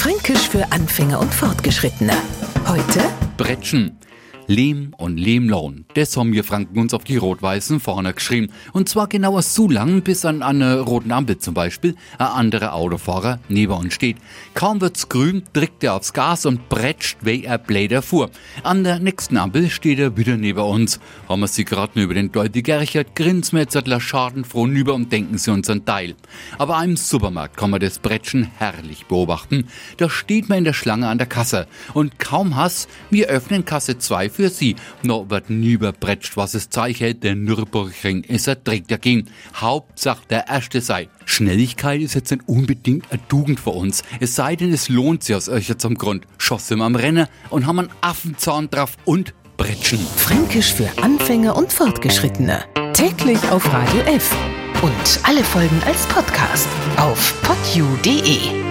Fränkisch für Anfänger und Fortgeschrittene. Heute Bretschen. Lehm und Lehmlohn. Das haben wir Franken uns auf die rot-weißen vorne geschrieben. Und zwar genauer so lang, bis an einer roten Ampel zum Beispiel ein anderer Autofahrer neben uns steht. Kaum wird's grün, drückt er aufs Gas und bretscht, wie er Bläder fuhr. An der nächsten Ampel steht er wieder neben uns. Haben wir sie gerade über den Deute gerchert, grinsen wir jetzt schadenfroh nüber und denken sie uns ein Teil. Aber im Supermarkt kann man das Bretschen herrlich beobachten. Da steht man in der Schlange an der Kasse. Und kaum Hass, wir öffnen Kasse 2 für sie. No wird nüberbretscht, was es zeichnet, der Nürburgring ist er trägt dagegen. Hauptsache der erste sei. Schnelligkeit ist jetzt nicht unbedingt eine Tugend für uns. Es sei denn, es lohnt sich aus euch zum Grund. Schoss im am Rennen und haben einen Affenzahn drauf und Bretschen. Fränkisch für Anfänger und Fortgeschrittene. Täglich auf Radio F. Und alle Folgen als Podcast auf podu.de.